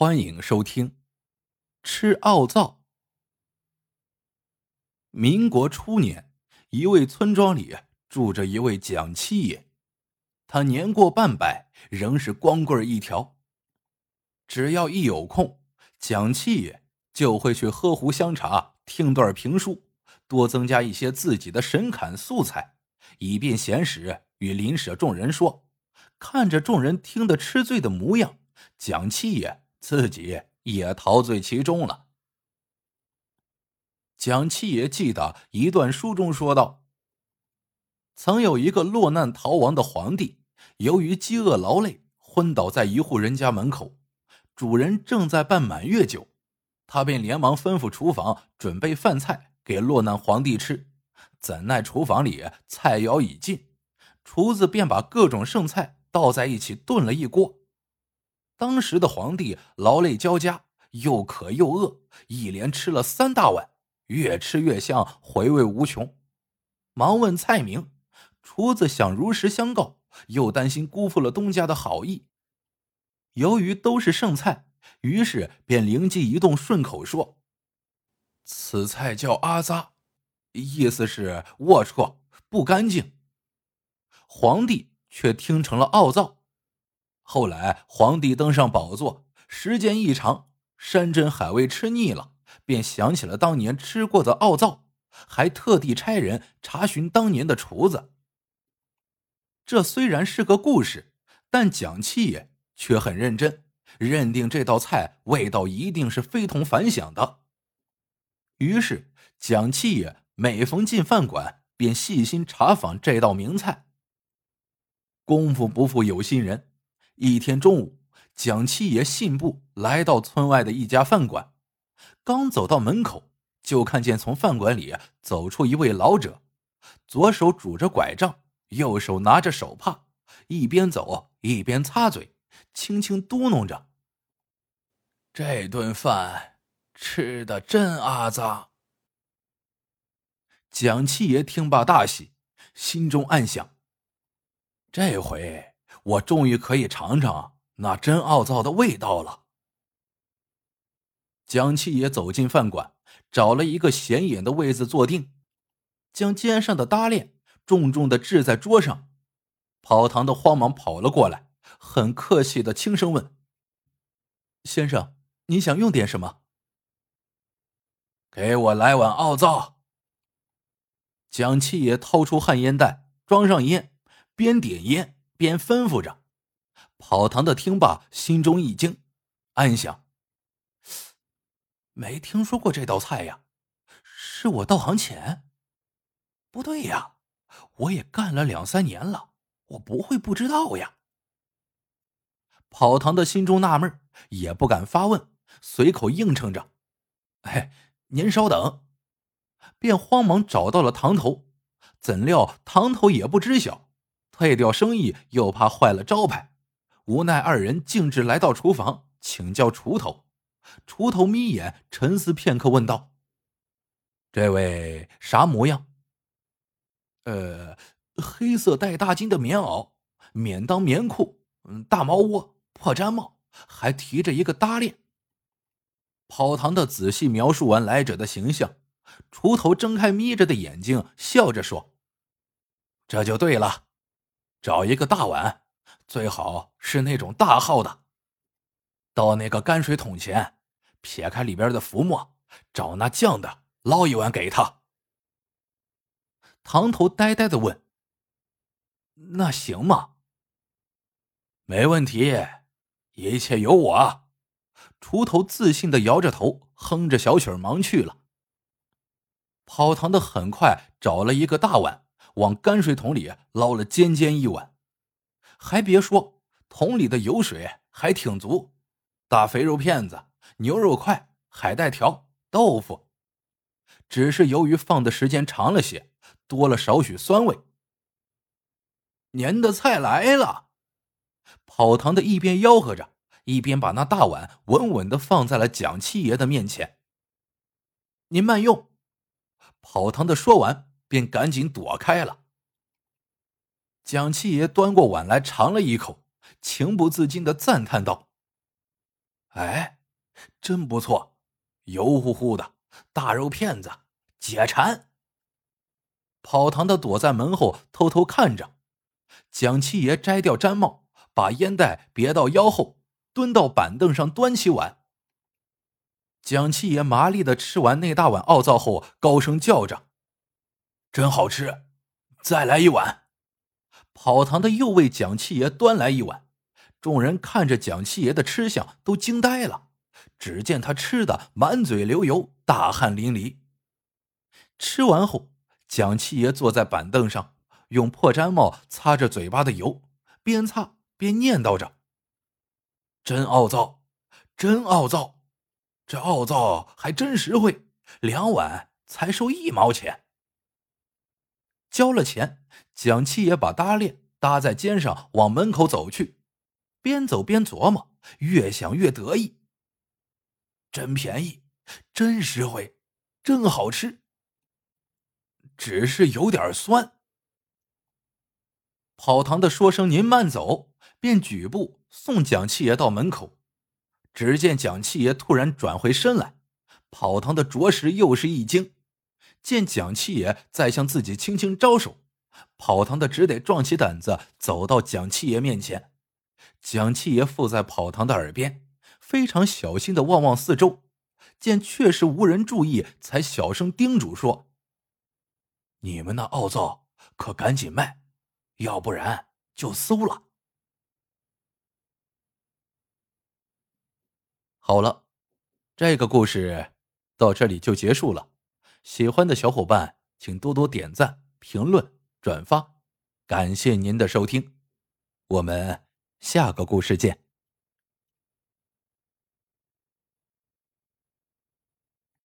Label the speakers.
Speaker 1: 欢迎收听《吃奥灶》。民国初年，一位村庄里住着一位蒋七爷，他年过半百，仍是光棍一条。只要一有空，蒋七爷就会去喝壶香茶，听段评书，多增加一些自己的神侃素材，以便闲时与邻舍众人说。看着众人听得吃醉的模样，蒋七爷。自己也陶醉其中了。蒋七爷记得一段书中说道：“曾有一个落难逃亡的皇帝，由于饥饿劳累，昏倒在一户人家门口。主人正在办满月酒，他便连忙吩咐厨房准备饭菜给落难皇帝吃。怎奈厨房里菜肴已尽，厨子便把各种剩菜倒在一起炖了一锅。”当时的皇帝劳累交加，又渴又饿，一连吃了三大碗，越吃越香，回味无穷。忙问菜名，厨子想如实相告，又担心辜负了东家的好意。由于都是剩菜，于是便灵机一动，顺口说：“此菜叫阿扎，意思是龌龊、不干净。”皇帝却听成了奥灶。后来皇帝登上宝座，时间一长，山珍海味吃腻了，便想起了当年吃过的奥灶，还特地差人查询当年的厨子。这虽然是个故事，但蒋七爷却很认真，认定这道菜味道一定是非同凡响的。于是蒋七爷每逢进饭馆，便细心查访这道名菜。功夫不负有心人。一天中午，蒋七爷信步来到村外的一家饭馆，刚走到门口，就看见从饭馆里走出一位老者，左手拄着拐杖，右手拿着手帕，一边走一边擦嘴，轻轻嘟囔着：“这顿饭吃的真阿杂。”蒋七爷听罢大喜，心中暗想：“这回。”我终于可以尝尝那真奥灶的味道了。蒋七爷走进饭馆，找了一个显眼的位子坐定，将肩上的搭链重重的置在桌上。跑堂的慌忙跑了过来，很客气的轻声问：“先生，你想用点什么？”“给我来碗奥灶。”蒋七爷掏出旱烟袋，装上烟，边点烟。边吩咐着，跑堂的听罢，心中一惊，暗想：没听说过这道菜呀，是我道行浅？不对呀，我也干了两三年了，我不会不知道呀。跑堂的心中纳闷，也不敢发问，随口应承着：“哎，您稍等。”便慌忙找到了堂头，怎料堂头也不知晓。退掉生意，又怕坏了招牌，无奈二人径直来到厨房请教厨头。厨头眯眼沉思片刻，问道：“这位啥模样？”“呃，黑色带大襟的棉袄，免裆棉裤，嗯，大毛窝，破毡帽，还提着一个搭链。”跑堂的仔细描述完来者的形象，锄头睁开眯着的眼睛，笑着说：“这就对了。”找一个大碗，最好是那种大号的。到那个泔水桶前，撇开里边的浮沫，找那酱的捞一碗给他。堂头呆呆的问：“那行吗？”“没问题，一切由我。”锄头自信的摇着头，哼着小曲忙去了。跑堂的很快找了一个大碗。往泔水桶里捞了尖尖一碗，还别说，桶里的油水还挺足，大肥肉片子、牛肉块、海带条、豆腐，只是由于放的时间长了些，多了少许酸味。您的菜来了，跑堂的一边吆喝着，一边把那大碗稳稳的放在了蒋七爷的面前。您慢用，跑堂的说完。便赶紧躲开了。蒋七爷端过碗来尝了一口，情不自禁的赞叹道：“哎，真不错，油乎乎的大肉片子，解馋。跑堂的躲在门后偷偷看着，蒋七爷摘掉毡帽，把烟袋别到腰后，蹲到板凳上端起碗。蒋七爷麻利的吃完那大碗奥灶后，高声叫着：“真好吃，再来一碗。”跑堂的又为蒋七爷端来一碗。众人看着蒋七爷的吃相，都惊呆了。只见他吃的满嘴流油，大汗淋漓。吃完后，蒋七爷坐在板凳上，用破毡帽擦着嘴巴的油，边擦边念叨着：“真傲灶，真傲灶，这傲灶还真实惠，两碗才收一毛钱。”交了钱，蒋七爷把搭链搭在肩上，往门口走去。边走边琢磨，越想越得意。真便宜，真实惠，真好吃。只是有点酸。跑堂的说声“您慢走”，便举步送蒋七爷到门口。只见蒋七爷突然转回身来，跑堂的着实又是一惊。见蒋七爷在向自己轻轻招手，跑堂的只得壮起胆子走到蒋七爷面前。蒋七爷附在跑堂的耳边，非常小心的望望四周，见确实无人注意，才小声叮嘱说：“你们那奥灶可赶紧卖，要不然就馊了。”好了，这个故事到这里就结束了。喜欢的小伙伴请多多点赞、评论、转发，感谢您的收听，我们。下个故事见。